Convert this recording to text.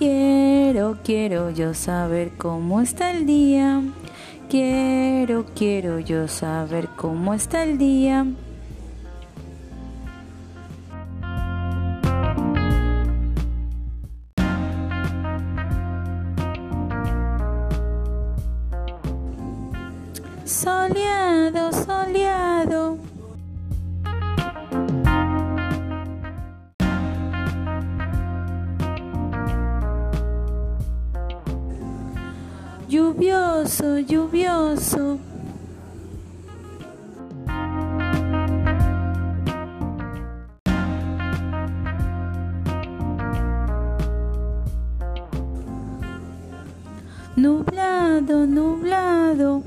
Quiero, quiero yo saber cómo está el día. Quiero, quiero yo saber cómo está el día. Soleado, Lluvioso, lluvioso. Nublado, nublado.